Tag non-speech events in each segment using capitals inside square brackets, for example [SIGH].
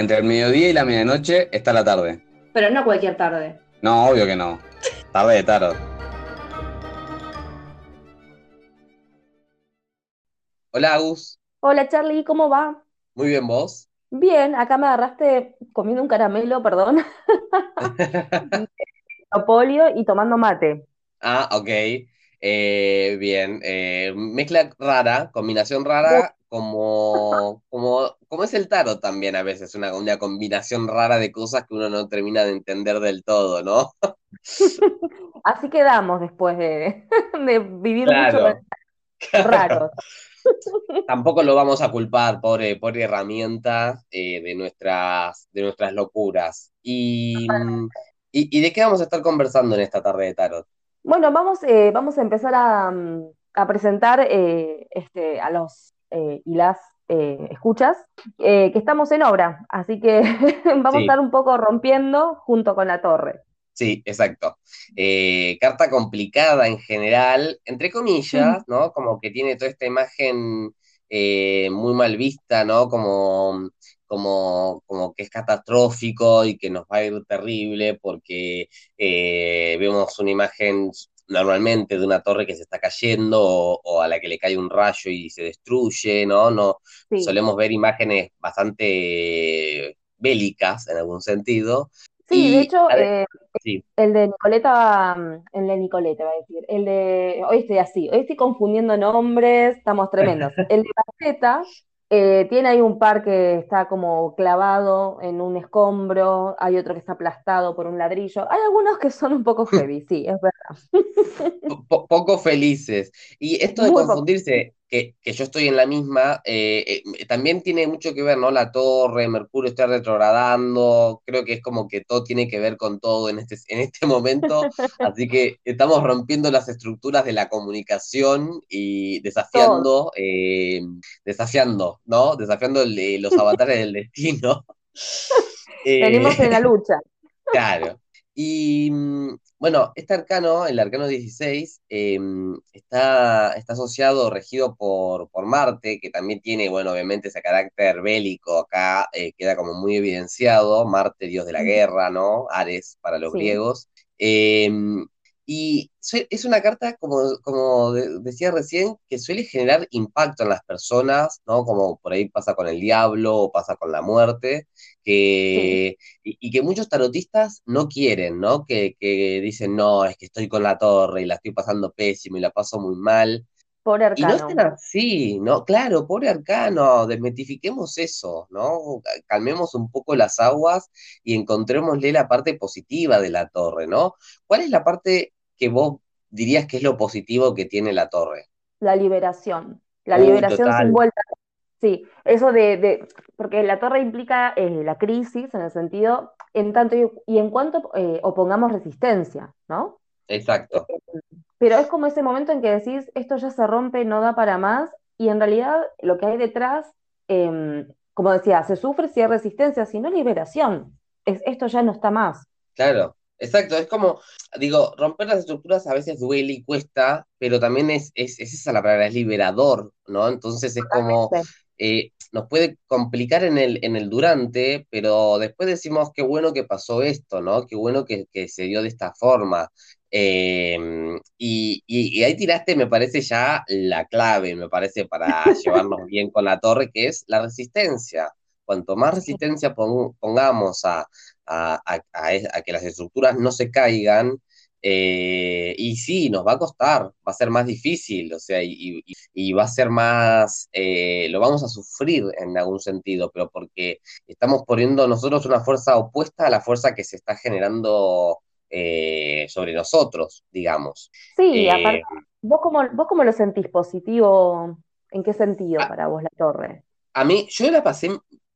Entre el mediodía y la medianoche está la tarde. Pero no cualquier tarde. No, obvio que no. Tarde de tarot. Hola, Agus. Hola Charlie, ¿cómo va? Muy bien, ¿vos? Bien, acá me agarraste comiendo un caramelo, perdón, [LAUGHS] polio y tomando mate. Ah, ok. Eh, bien. eh, mezcla rara, combinación rara, como, como, como es el tarot también a veces, una, una combinación rara de cosas que uno no termina de entender del todo, ¿no? [LAUGHS] Así quedamos después de, [LAUGHS] de vivir mucho Claro. con raros. [LAUGHS] Tampoco lo vamos a culpar, pobre, pobre herramienta eh, de nuestras, de nuestras locuras. Y, y, ¿y de qué vamos a estar conversando en esta tarde de tarot? Bueno, vamos, eh, vamos a empezar a, a presentar eh, este, a los y las eh, escuchas eh, que estamos en obra, así que [LAUGHS] vamos a estar un poco rompiendo junto con la torre. sí, exacto. Eh, carta complicada en general, entre Mm, comillas, ¿no? Como que tiene toda esta imagen muy mal vista, ¿no? Como, como, como que es catastrófico y que nos va a ir terrible porque vemos una imagen normalmente de una torre que se está cayendo o, o a la que le cae un rayo y se destruye, ¿no? No, Sí, solemos ver imágenes bastante bélicas en algún sentido. sí, de hecho, ver, eh, sí. El de Nicoleta, mm, el de Nicoleta, va a decir. El de, hoy estoy así, hoy estoy confundiendo nombres, estamos tremendos. [LAUGHS] El de Gaceta eh, tiene ahí un par que está como clavado en un escombro, hay otro que está aplastado por un ladrillo. Hay algunos que son un poco [LAUGHS] heavy, sí, es verdad. po- poco felices. Y esto de Muy confundirse, que, que yo estoy en la misma, eh, eh, también tiene mucho que ver, ¿no? La torre, Mercurio está retrogradando, creo que es como que todo tiene que ver con todo en este, en este [LAUGHS] momento, así que estamos rompiendo las estructuras de la comunicación y desafiando, eh, desafiando, ¿no? Desafiando el- los avatares del destino. [LAUGHS] Venimos en la lucha. [LAUGHS] Claro. Y mm, bueno, este arcano, el arcano 16, eh, está, está asociado, regido por, por Marte, que también tiene, bueno, obviamente ese carácter bélico acá, eh, queda como muy evidenciado. Marte, dios de la guerra, ¿no? Ares para los Sí, griegos. Eh, y es una carta, como, como de- decía recién, que suele generar impacto en las personas, ¿no? Como por ahí pasa con el diablo o pasa con la muerte sí, que y, y que muchos tarotistas no quieren, ¿no? Que, que dicen, no, es que estoy con la torre y la estoy pasando pésimo y la paso muy mal. por Y no arcano. así, ¿no? Claro, pobre arcano, desmitifiquemos eso, ¿no? Calmemos un poco las aguas y encontrémosle la parte positiva de la torre, ¿no? ¿Cuál es la parte que vos dirías que es lo positivo que tiene la torre? La liberación. La liberación sin vuelta Sí, eso de, de- porque la torre implica eh, la crisis en el sentido, en tanto y, y en cuanto eh, opongamos resistencia, ¿no? exacto. Pero es como ese momento en que decís, esto ya se rompe, no da para más, y en realidad lo que hay detrás, em, como decía, se sufre si hay resistencia, si no liberación. Es, esto ya no está más. Claro, exacto. Es como, digo, romper las estructuras a veces duele y cuesta, pero también es, es, es esa la palabra, es liberador, ¿no? Entonces es como, eh, nos puede complicar en el, en el durante, pero después decimos qué bueno que pasó esto, ¿no? Qué bueno que, que se dio de esta forma. Eh, y, y, y ahí tiraste, me parece ya la clave, me parece, para [LAUGHS] llevarnos bien con la torre, que es la resistencia. Cuanto más resistencia pon- pongamos a a, que las estructuras no se caigan. eh, y sí, nos va a costar, va a ser más difícil, o sea, y, y- y va a ser más, eh, lo vamos a sufrir en algún sentido, pero porque estamos poniendo nosotros una fuerza opuesta a la fuerza que se está generando eh, sobre nosotros, digamos. Sí, aparte, ¿vos cómo, vos cómo lo sentís positivo? ¿En qué sentido para vos la torre? A mí, yo la pasé,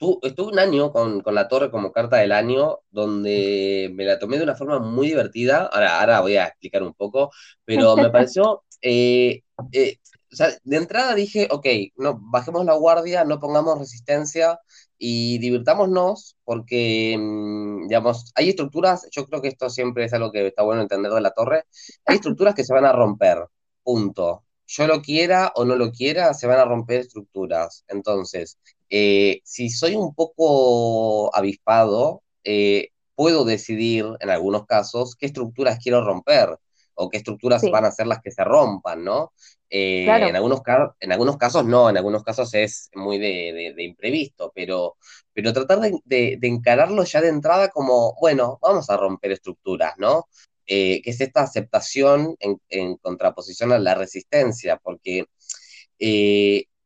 tu- estuve un año con, con la torre como carta del año, donde me la tomé de una forma muy divertida. Ahora, ahora voy a explicar un poco, pero me [LAUGHS] pareció, eh, eh, o sea, de entrada dije, ok, no, bajemos la guardia, no pongamos resistencia y divirtámonos, porque, mm, digamos, hay estructuras, yo creo que esto siempre es algo que está bueno entender de la torre, hay estructuras que se van a romper, punto yo lo quiera o no lo quiera, se van a romper estructuras. Entonces, eh, si soy un poco avispado, eh, puedo decidir en algunos casos qué estructuras quiero romper o qué estructuras van a ser las que se rompan, ¿no? Eh, en, algunos en algunos casos no, en algunos casos es muy de, imprevisto, pero, pero tratar de, encararlo ya de entrada como, bueno, vamos a romper estructuras, ¿no? Que es esta aceptación en, contraposición a la resistencia, porque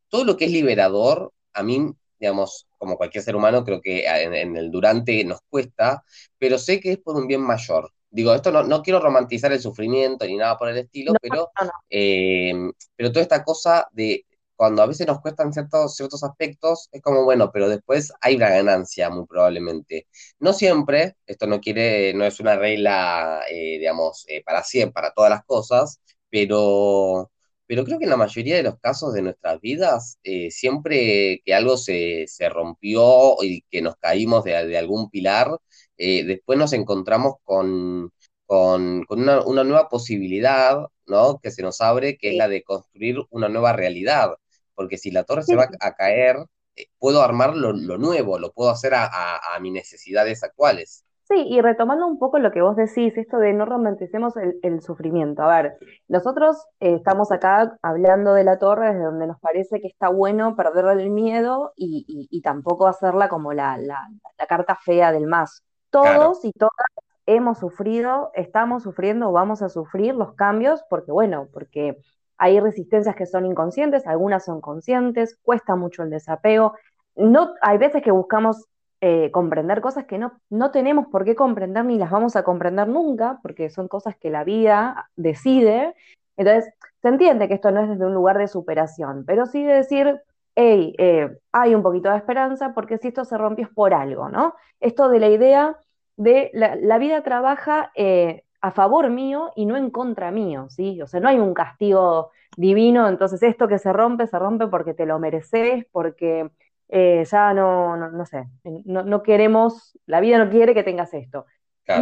todo lo que es liberador, a mí, digamos, como cualquier ser humano, creo que en, el durante nos cuesta, pero sé que es por un bien mayor. Digo, esto no, no quiero romantizar el sufrimiento ni nada por el estilo, pero, eh, pero toda esta cosa de cuando a veces nos cuestan ciertos, ciertos aspectos, es como, bueno, pero después hay una ganancia, muy probablemente. No siempre, esto no quiere, no es una regla, eh, digamos, eh, para siempre, para todas las cosas, pero, pero creo que en la mayoría de los casos de nuestras vidas, siempre que algo se, se, rompió y que nos caímos de, de algún pilar, eh, después nos encontramos con, con, una, nueva posibilidad, ¿no? Que se nos abre, que es la de construir una nueva realidad. Porque si la torre se va a caer, eh, puedo armar lo, nuevo, lo puedo hacer a, mis necesidades actuales. Sí, y retomando un poco lo que vos decís, esto de no romanticemos el, sufrimiento. A ver, nosotros eh, estamos acá hablando de la torre desde donde nos parece que está bueno perderle el miedo y, tampoco hacerla como la, la, la, carta fea del más. Todos y todas hemos sufrido, estamos sufriendo, vamos a sufrir los cambios, porque bueno, porque hay resistencias que son inconscientes, algunas son conscientes, cuesta mucho el desapego. No, hay veces que buscamos eh, comprender cosas que no, no tenemos por qué comprender ni las vamos a comprender nunca, porque son cosas que la vida decide. Entonces, se entiende que esto no es desde un lugar de superación, pero sí de decir, hey, eh, hay un poquito de esperanza porque si esto se rompió es por algo, ¿no? Esto de la idea de la, vida trabaja eh, a favor mío y no en contra mío, ¿sí? O sea, no hay un castigo divino, entonces esto que se rompe, se rompe porque te lo mereces, porque eh, ya no, no, sé, no, queremos, la vida no quiere que tengas esto.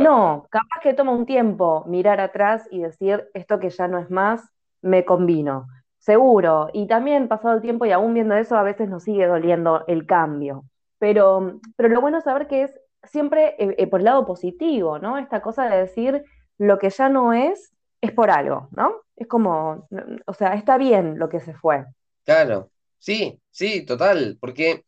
No, capaz que toma un tiempo mirar atrás y decir, esto que ya no es más, me convino. Seguro. Y también pasado el tiempo y aún viendo eso, a veces nos sigue doliendo el cambio. Pero, pero lo bueno es saber que es siempre eh, eh, por el lado positivo, ¿no? Esta cosa de decir lo que ya no es, es por algo, ¿no? Es como, o sea, está bien lo que se fue. Claro, sí, sí, total, porque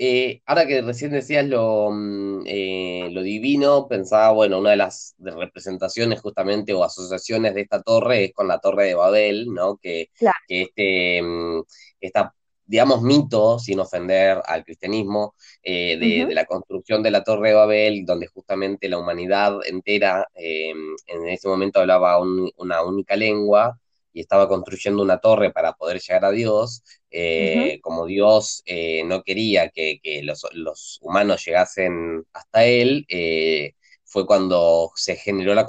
eh, ahora que recién decías lo, mm, eh, lo divino, pensaba, bueno, una de las representaciones justamente o asociaciones de esta torre es con la torre de Babel, ¿no? Que, que este, mm, esta, digamos, mito, sin ofender al cristianismo, eh, de, la construcción de la torre de Babel, donde justamente la humanidad entera en ese momento hablaba una única lengua, y estaba construyendo una torre para poder llegar a Dios, eh, como Dios eh, no quería que, los, humanos llegasen hasta Él, eh, fue cuando se generó la,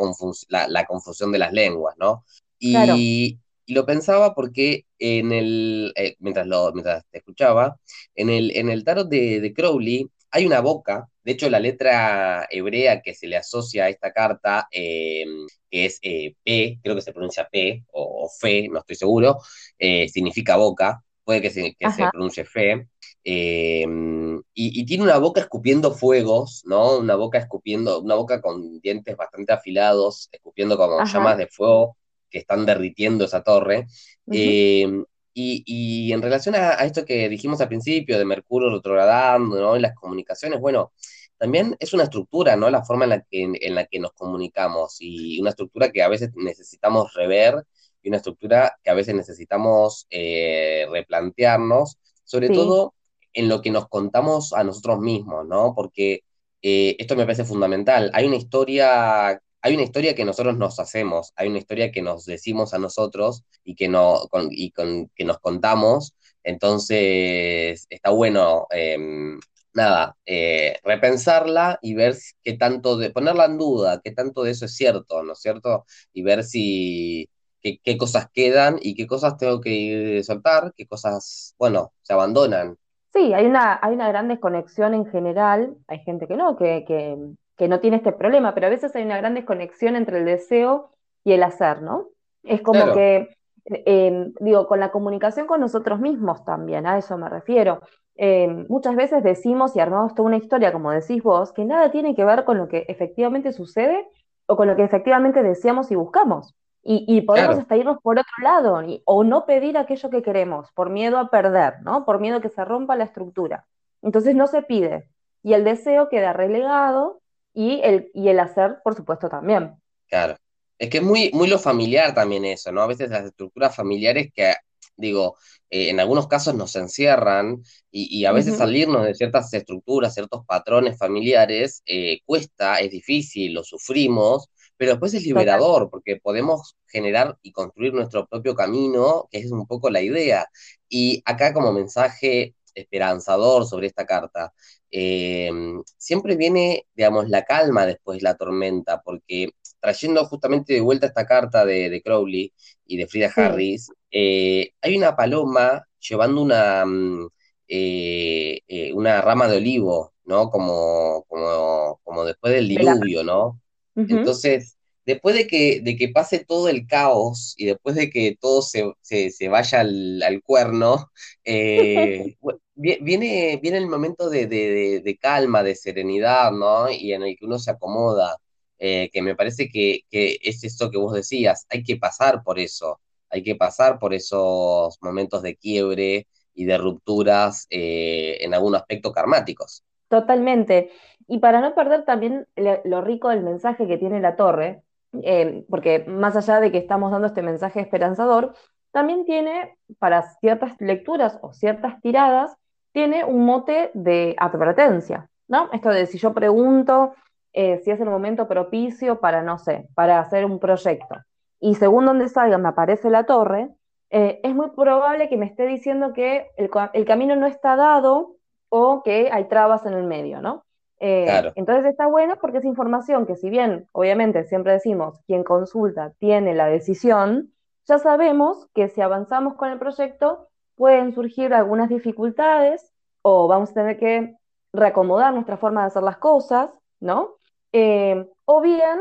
la, confusión de las lenguas, ¿no? Y, lo pensaba porque en el, mientras, lo, mientras te escuchaba, en el, en el tarot de, de Crowley hay una boca de hecho, la letra hebrea que se le asocia a esta carta, eh, que es eh, P, creo que se pronuncia P o, Fe, no estoy seguro, eh, significa boca, puede que se, pronuncie Fe. Y, tiene una boca escupiendo fuegos, ¿no? Una boca escupiendo, una boca con dientes bastante afilados, escupiendo como llamas de fuego que están derritiendo esa torre. y, en relación a, esto que dijimos al principio de Mercurio retrogradando, ¿no? En las comunicaciones, bueno, también es una estructura, ¿no? La forma en la que, en la que nos comunicamos y una estructura que a veces necesitamos rever y una estructura que a veces necesitamos eh, replantearnos, sobre todo en lo que nos contamos a nosotros mismos, ¿no? Porque eh, esto me parece fundamental. Hay una historia hay una historia que nosotros nos hacemos, hay una historia que nos decimos a nosotros y que, no, y con, que nos contamos. Entonces, está bueno em, nada, eh, repensarla y ver qué tanto de, ponerla en duda, qué tanto de eso es cierto, ¿no es cierto? Y ver si, qué, cosas quedan y qué cosas tengo que soltar, qué cosas, bueno, se abandonan. Sí, hay una, hay una gran desconexión en general, hay gente que no, que, que, no tiene este problema, pero a veces hay una gran desconexión entre el deseo y el hacer, ¿no? Es como que eh, digo, con la comunicación con nosotros mismos también, a eso me refiero. Eh, muchas veces decimos y armamos toda una historia, como decís vos, que nada tiene que ver con lo que efectivamente sucede o con lo que efectivamente deseamos y buscamos. Y, podemos hasta irnos por otro lado, o no pedir aquello que queremos, por miedo a perder, ¿no? Por miedo a que se rompa la estructura. Entonces no se pide. Y el deseo queda relegado y el, y el hacer, por supuesto, también. Claro. Es que es muy, muy lo familiar también eso, ¿no? A veces las estructuras familiares que, digo, eh, en algunos casos nos encierran y, a veces salirnos de ciertas estructuras, ciertos patrones familiares, eh, cuesta, es difícil, lo sufrimos, pero después es liberador porque podemos generar y construir nuestro propio camino, que es un poco la idea. Y acá como mensaje esperanzador sobre esta carta, eh, siempre viene, digamos, la calma después de la tormenta, porque trayendo justamente de vuelta esta carta de, Crowley y de Frida Harris, eh, hay una paloma llevando una, mm, eh, una rama de olivo, ¿no? Como, como, como después del diluvio, ¿no? Entonces, después de que, de que pase todo el caos y después de que todo se, vaya al, cuerno, [LAUGHS] eh, [LAUGHS] viene, viene el momento de, calma, de serenidad, ¿no? Y en el que uno se acomoda, eh, que me parece que, es esto que vos decías, hay que pasar por eso, hay que pasar por esos momentos de quiebre y de rupturas eh, en algún aspecto karmáticos. Totalmente. Y para no perder también lo rico del mensaje que tiene la torre, eh, porque más allá de que estamos dando este mensaje esperanzador, también tiene para ciertas lecturas o ciertas tiradas, tiene un mote de advertencia, ¿no? Esto de si yo pregunto eh, si es el momento propicio para, no sé, para hacer un proyecto, y según donde salga me aparece la torre, eh, es muy probable que me esté diciendo que el camino no está dado o que hay trabas en el medio, ¿no? Eh, entonces está bueno porque es información que si bien, obviamente, siempre decimos, quien consulta tiene la decisión, ya sabemos que si avanzamos con el proyecto pueden surgir algunas dificultades o vamos a tener que reacomodar nuestra forma de hacer las cosas, ¿no? Eh, o bien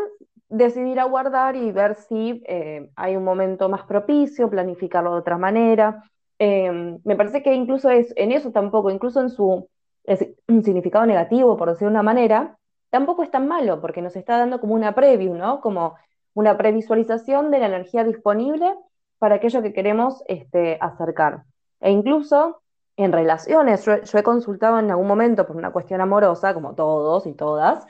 decidir aguardar y ver si eh, hay un momento más propicio, planificarlo de otra manera. me parece que incluso es, en eso tampoco, incluso en su es un significado negativo, por decir de una manera, tampoco es tan malo, porque nos está dando como una preview, ¿no? Como una previsualización de la energía disponible para aquello que queremos este, acercar. E incluso en relaciones, yo, he consultado en algún momento por una cuestión amorosa, como todos y todas.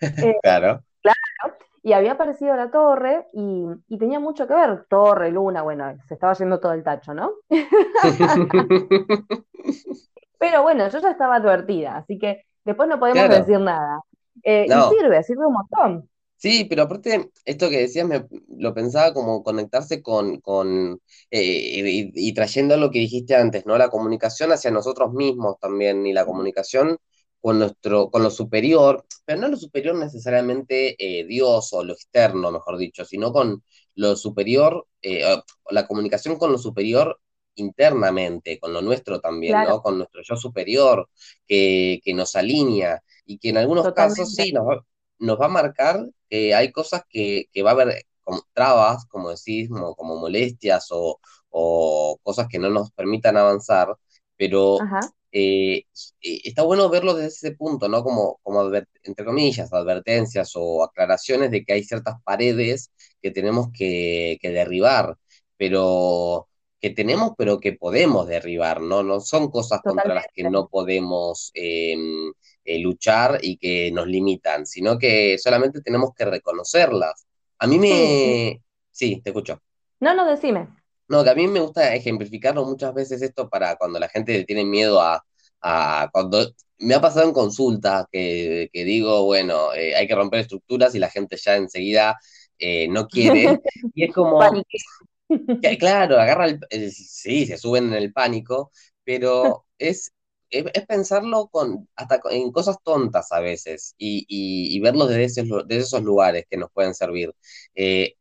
Eh, [LAUGHS] claro. Claro. Y había aparecido la torre y, y, tenía mucho que ver, torre, luna, bueno, se estaba yendo todo el tacho, ¿no? [LAUGHS] [LAUGHS] Pero bueno, yo ya estaba advertida, así que después no podemos decir nada. Eh, y sirve, sirve un montón. Sí, pero aparte, esto que decías, me, lo pensaba como conectarse con, con eh, y, trayendo lo que dijiste antes, ¿no? La comunicación hacia nosotros mismos también, y la comunicación con nuestro, con lo superior, pero no lo superior necesariamente eh, Dios o lo externo, mejor dicho, sino con lo superior, la comunicación con lo superior internamente, con lo nuestro también, ¿no? Con nuestro yo superior, que, nos alinea y que en algunos casos sí nos va, nos va a marcar que hay cosas que, va a haber como trabas, como decís, como, molestias o, cosas que no nos permitan avanzar, pero eh, está bueno verlo desde ese punto, ¿no? Como, como entre comillas, advertencias o aclaraciones de que hay ciertas paredes que tenemos que, que derribar, pero que tenemos, pero que podemos derribar, ¿no? No son cosas contra las que no podemos em, eh, luchar y que nos limitan, sino que solamente tenemos que reconocerlas. A mí me... Sí, te escucho. No, no, decime. No, que a mí me gusta ejemplificarlo muchas veces esto para cuando la gente tiene miedo a... a cuando me ha pasado en consulta que, que digo, bueno, eh, hay que romper estructuras y la gente ya enseguida eh, no quiere. [LAUGHS] y es como, [LAUGHS] Claro, agarra el, sí, se suben en el pánico, pero [LAUGHS] es, es, pensarlo con, hasta en cosas tontas a veces y, y, verlos desde, esos lugares que nos pueden servir. Eh,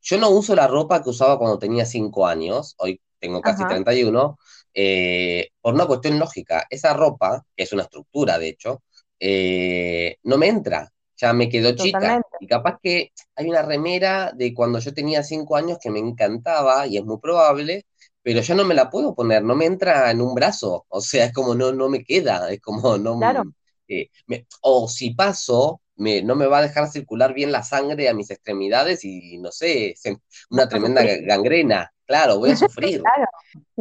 yo no uso la ropa que usaba cuando tenía 5 años, hoy tengo casi 31, eh, por una cuestión lógica. Esa ropa, que es una estructura de hecho, eh, no me entra ya me quedó chica. Y capaz que hay una remera de cuando yo tenía cinco años que me encantaba, y es muy probable, pero ya no me la puedo poner, no me entra en un brazo, o sea, es como no, no me queda, es como Claro, no... eh, me- o si paso, me, no me va a dejar circular bien la sangre a mis extremidades y no sé, se- una tremenda [LAUGHS] gangrena, claro, voy a sufrir. [LAUGHS] claro.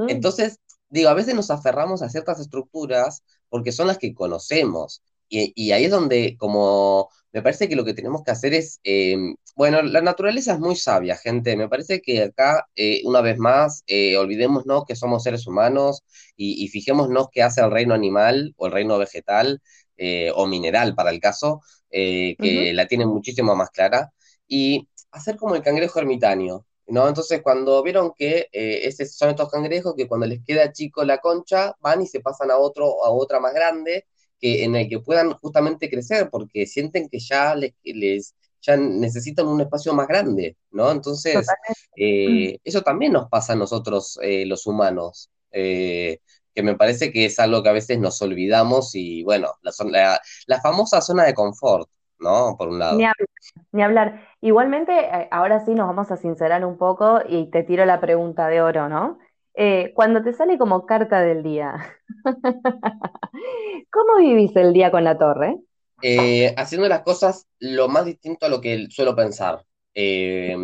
Entonces, digo, a veces nos aferramos a ciertas estructuras porque son las que conocemos. Y, y ahí es donde, como, me parece que lo que tenemos que hacer es, eh, bueno, la naturaleza es muy sabia, gente. Me parece que acá, eh, una vez más, eh, olvidémonos que somos seres humanos y, y fijémonos qué hace el reino animal o el reino vegetal eh, o mineral, para el caso, eh, que la tienen muchísimo más clara. Y hacer como el cangrejo ermitaño. ¿no? Entonces, cuando vieron que eh, ese- son estos cangrejos que cuando les queda chico la concha, van y se pasan a otro, a otra más grande, que, en el que puedan justamente crecer, porque sienten que ya les, les ya necesitan un espacio más grande, ¿no? Entonces, eh, eso también nos pasa a nosotros, eh, los humanos, eh, que me parece que es algo que a veces nos olvidamos y, bueno, la, zon- la, la famosa zona de confort, ¿no? Por un Ni lado. hablar, ni hablar. Igualmente, ahora sí nos vamos a sincerar un poco y te tiro la pregunta de oro, ¿no? Eh, cuando te sale como carta del día, [LAUGHS] ¿cómo vivís el día con la torre? eh, haciendo las cosas lo más distinto a lo que suelo pensar. Eh,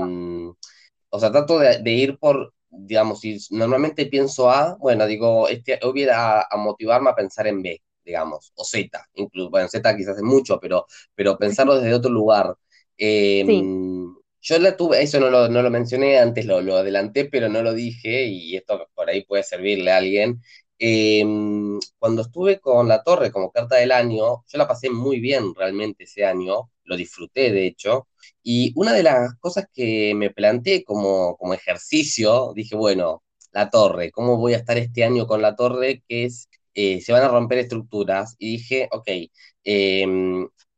o sea, trato de, de ir por, digamos, si normalmente pienso A, bueno, digo, este, hoy voy a, a motivarme a pensar en B, digamos, o Z, incluso, bueno, Z quizás es mucho, pero, pero pensarlo desde otro lugar. Eh, Sí, yo la tuve, eso no lo, no lo mencioné antes, lo, lo adelanté, pero no lo dije, y esto por ahí puede servirle a alguien. Eh, cuando estuve con La Torre como carta del año, yo la pasé muy bien realmente ese año, lo disfruté de hecho, y una de las cosas que me planteé como, como ejercicio, dije, bueno, La Torre, ¿cómo voy a estar este año con La Torre? Que es, eh, se van a romper estructuras, y dije, ok, eh,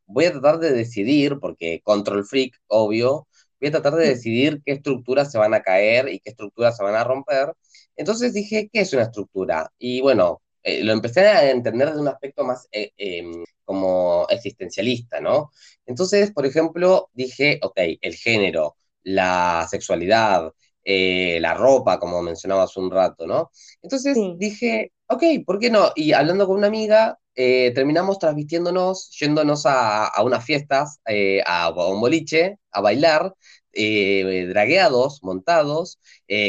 voy a tratar de decidir, porque control freak, obvio, voy a tratar de decidir qué estructuras se van a caer y qué estructuras se van a romper. Entonces dije, ¿qué es una estructura? Y bueno, eh, lo empecé a entender desde un aspecto más eh, eh, como existencialista, ¿no? Entonces, por ejemplo, dije, ok, el género, la sexualidad, eh, la ropa, como mencionaba hace un rato, ¿no? Entonces sí. dije, ok, ¿por qué no? Y hablando con una amiga, eh, terminamos transmitiéndonos, yéndonos a, a unas fiestas, eh, a, a un boliche, a bailar, eh, dragueados, montados,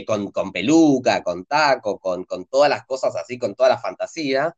con, con peluca, con taco, con, con todas las cosas así, con toda la fantasía.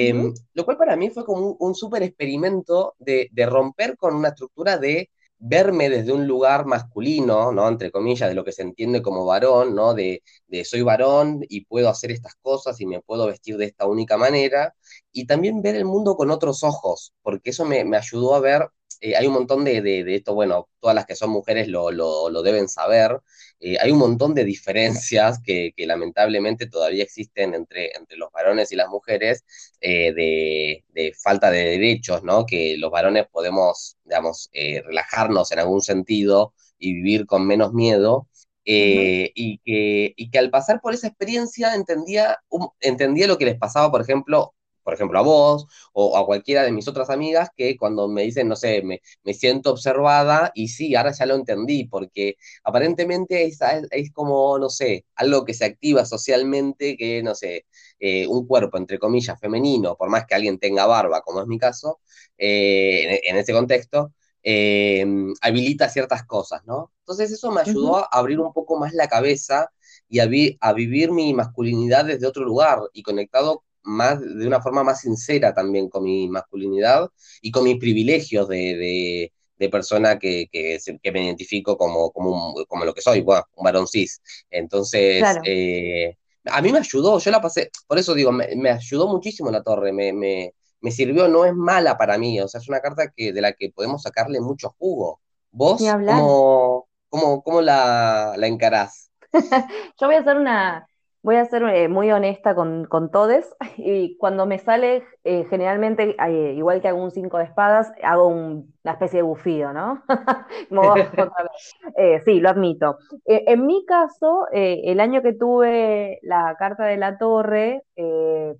Ujú, lo cual para mí fue como un, un súper experimento de, de romper con una estructura de verme desde un lugar masculino, ¿no? Entre comillas, de lo que se entiende como varón, ¿no? De, de soy varón y puedo hacer estas cosas y me puedo vestir de esta única manera, y también ver el mundo con otros ojos, porque eso me, me ayudó a ver, eh, hay un montón de, de, de, esto, bueno, todas las que son mujeres lo, lo, lo deben saber, eh, hay un montón de diferencias que, que, lamentablemente todavía existen entre, entre los varones y las mujeres, eh, de, de, falta de derechos, ¿no? Que los varones podemos, digamos, relajarnos en algún sentido y vivir con menos miedo. y, que, y, que, al pasar por esa experiencia entendía, um, entendía lo que les pasaba, por ejemplo, por ejemplo, a vos o a cualquiera de mis otras amigas que cuando me dicen, no sé, me, me siento observada y sí, ahora ya lo entendí, porque aparentemente es, es, como, no sé, algo que se activa socialmente, que, no sé, eh, un cuerpo, entre comillas, femenino, por más que alguien tenga barba, como es mi caso, eh, en, en, ese contexto, eh, habilita ciertas cosas, ¿no? Entonces eso me ayudó a abrir un poco más la cabeza y a, vi a vivir mi masculinidad desde otro lugar y conectado más, de una forma más sincera también con mi masculinidad y con mis privilegios de, de, de persona que, que, que, me identifico como, como, un, como, lo que soy, bueno, un varón cis. Entonces, Claro. eh, a mí me ayudó, yo la pasé, por eso digo, me, me ayudó muchísimo la torre, me, me, me, sirvió, no es mala para mí, o sea, es una carta que, de la que podemos sacarle mucho jugo. ¿Vos cómo, cómo, cómo la, la encarás? [LAUGHS] Yo voy a hacer una, voy a ser eh, muy honesta con, con todes [LAUGHS] y cuando me sale, eh, generalmente, eh, igual que hago un cinco de espadas, hago un- una especie de bufido, ¿no? [LAUGHS] Otra vez. [LAUGHS] Sí, lo admito. En mi caso, el año que tuve la carta de la torre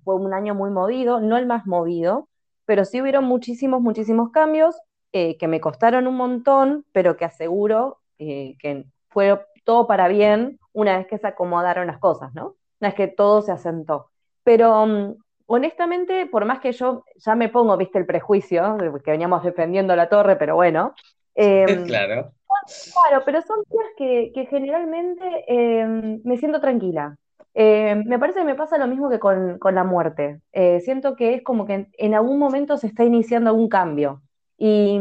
fue un año muy movido, no el más movido, pero sí hubieron muchísimos, muchísimos cambios. que me costaron un montón, pero que aseguro que fue todo para bien una vez que se acomodaron las cosas, ¿no? Una vez que todo se asentó. Pero mm, honestamente, por más que yo ya me pongo, viste, el prejuicio, que veníamos defendiendo la torre, pero bueno. Em, [LAUGHS] claro. Claro, pero son días que, generalmente em, me siento tranquila. Em, me parece que me pasa lo mismo que con, la muerte. Eh, siento que es como que en, algún momento se está iniciando algún cambio. Y,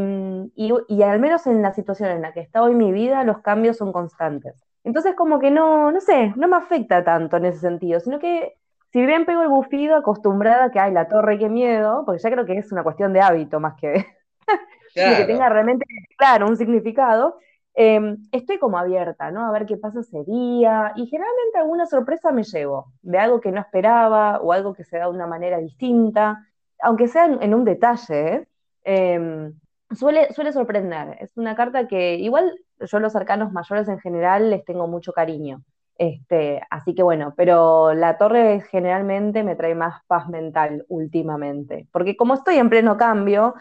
y, al menos en la situación en la que está hoy mi vida, los cambios son constantes. Entonces, como que no, no sé, no me afecta tanto en ese sentido, sino que si bien pego el bufido acostumbrada a que, hay la torre, qué miedo, porque ya creo que es una cuestión de hábito más que, [LAUGHS] que tenga realmente, claro, un significado, em, estoy como abierta, ¿no? A ver qué pasa ese día, y generalmente alguna sorpresa me llevo, de algo que no esperaba, o algo que se da de una manera distinta, aunque sea en, un detalle, ¿eh? Em, suele, suele sorprender. Es una carta que igual yo los arcanos mayores en general les tengo mucho cariño. Este, así que bueno, pero la torre generalmente me trae más paz mental últimamente, porque como estoy en pleno cambio,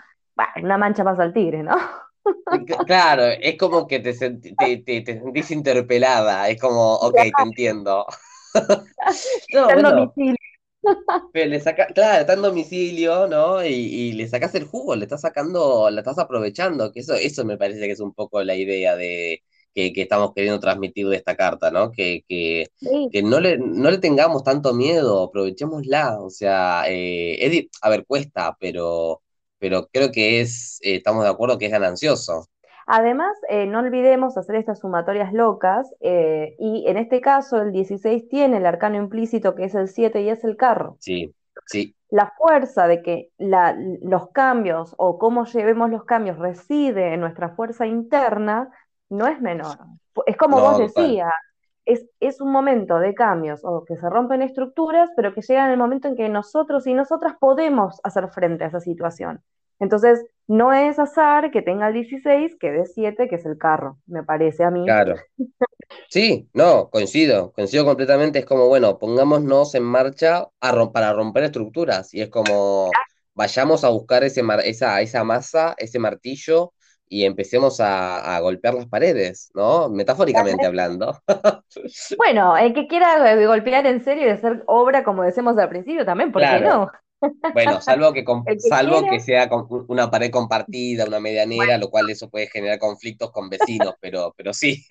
una mancha más al tigre, ¿no? Claro, es como que [LAUGHS] te, te, sentís interpelada, es como, ok, te entiendo. [LAUGHS] Pero le saca, claro, está en domicilio, ¿no? Y, le sacas el jugo, le estás sacando, la estás aprovechando, que eso, eso me parece que es un poco la idea de que, estamos queriendo transmitir de esta carta, ¿no? Que, que, no, le, no le tengamos tanto miedo, aprovechémosla, o sea, eh, a ver, cuesta, pero, pero creo que es, eh, estamos de acuerdo que es ganancioso. Además, eh, no olvidemos hacer estas sumatorias locas, eh, y en este caso el 16 tiene el arcano implícito que es el 7 y es el carro. Sí, sí. La fuerza de que los cambios o cómo llevemos los cambios reside en nuestra fuerza interna no es menor. Es como vos decías, es, es, un momento de cambios o que se rompen estructuras, pero que llega en el momento en que nosotros y nosotras podemos hacer frente a esa situación. Entonces, no es azar que tenga el 16, que dé 7, que es el carro, me parece a mí. Claro. Sí, no, coincido, coincido completamente. Es como, bueno, pongámonos en marcha para romper estructuras. Y es como, vayamos a buscar ese esa, esa masa, ese martillo, y empecemos a, golpear las paredes, ¿no? Metafóricamente hablando. [LAUGHS] Bueno, el que quiera eh, golpear en serio y hacer obra, como decimos al principio, también, ¿por qué no? Bueno, salvo que, [LAUGHS] salvo que sea una pared compartida, una medianera, lo cual eso puede generar conflictos con vecinos, pero, pero sí.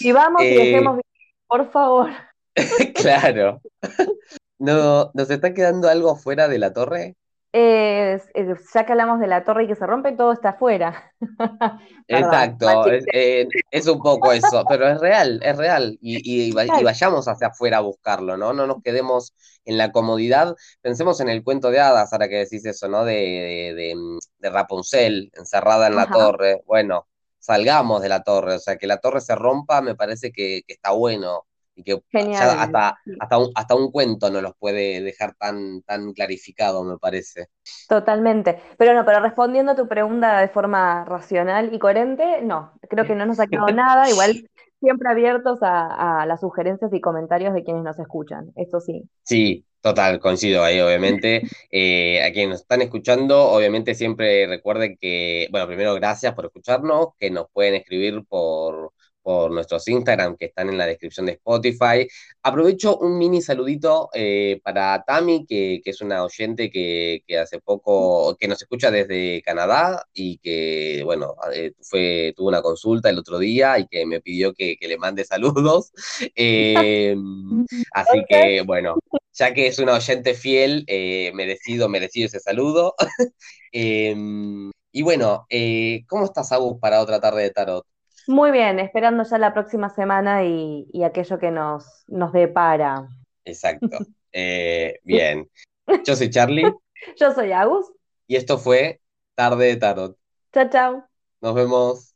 Y vamos y dejemos, eh, por favor. [LAUGHS] claro. [LAUGHS] No, ¿Nos está quedando algo fuera de la torre? Ya que hablamos de la torre y que se rompe, todo está afuera. [LAUGHS] Exacto, eh, es, un poco eso, pero es real, es real. Y, vayamos hacia afuera a buscarlo, ¿no? No nos quedemos en la comodidad. Pensemos en el cuento de hadas, ahora que decís eso, ¿no? De, de, Rapunzel, encerrada en la torre. Bueno, salgamos de la torre, o sea, que la torre se rompa, me parece que está bueno y que hasta, hasta, un, hasta un cuento no los puede dejar tan, tan clarificado, me parece. Totalmente. Pero no, pero respondiendo a tu pregunta de forma racional y coherente, no, creo que no nos ha quedado [LAUGHS] nada, igual siempre abiertos a, las sugerencias y comentarios de quienes nos escuchan, eso sí. Sí, Total, coincido ahí, obviamente. [LAUGHS] Eh, a quienes nos están escuchando, obviamente siempre recuerden que, bueno, primero gracias por escucharnos, que nos pueden escribir por, por nuestros Instagram que están en la descripción de Spotify. Aprovecho un mini saludito eh, para Tami, que, es una oyente que, hace poco, que nos escucha desde Canadá y que, bueno, eh, fue, tuvo una consulta el otro día y que me pidió que, le mande saludos. [LAUGHS] Em, así que, bueno, ya que es una oyente fiel, eh, merecido, merecido ese saludo. [LAUGHS] Em, y bueno, ¿cómo estás, Agus, para otra tarde de tarot? Muy bien, esperando ya la próxima semana y, aquello que nos, nos depara. Exacto. [LAUGHS] Eh, bien. Yo soy Charlie. [LAUGHS] Yo soy Agus. Y esto fue Tarde de Tarot. Chao, chao. Nos vemos.